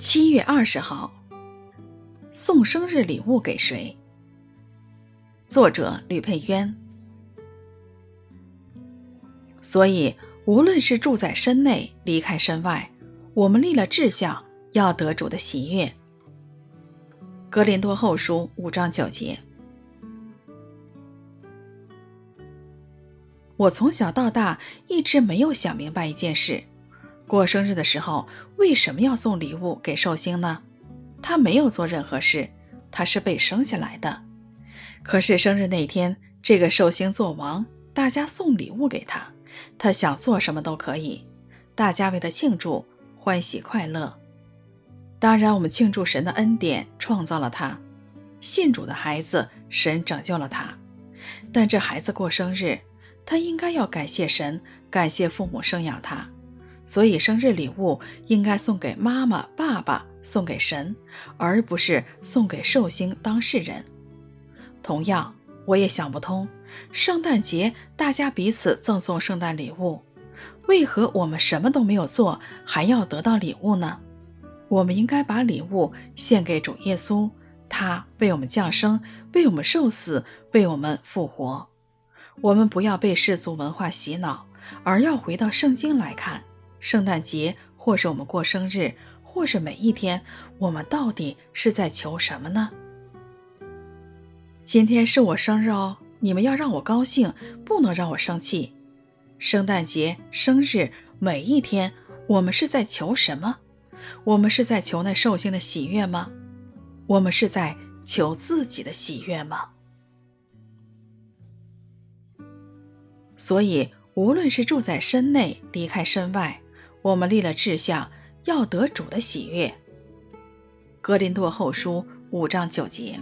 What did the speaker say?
七月二十号，送生日礼物给谁？作者吕佩渊。所以，无论是住在身内，离开身外，我们立了志向，要得主的喜悦。格林多后书五章九节。我从小到大一直没有想明白一件事。过生日的时候，为什么要送礼物给寿星呢？他没有做任何事，他是被生下来的。可是生日那天，这个寿星做王，大家送礼物给他，他想做什么都可以。大家为他庆祝，欢喜快乐。当然，我们庆祝神的恩典创造了他，信主的孩子，神拯救了他。但这孩子过生日，他应该要感谢神，感谢父母生养他。所以，生日礼物应该送给妈妈、爸爸，送给神，而不是送给寿星当事人。同样，我也想不通，圣诞节大家彼此赠送圣诞礼物，为何我们什么都没有做，还要得到礼物呢？我们应该把礼物献给主耶稣，他为我们降生，为我们受死，为我们复活。我们不要被世俗文化洗脑，而要回到圣经来看。圣诞节，或是我们过生日，或是每一天，我们到底是在求什么呢？今天是我生日哦，你们要让我高兴，不能让我生气。圣诞节、生日，每一天，我们是在求什么？我们是在求那寿星的喜悦吗？我们是在求自己的喜悦吗？所以，无论是住在身内，离开身外。我们立了志向，要得主的喜悦。格林多后书五章九节。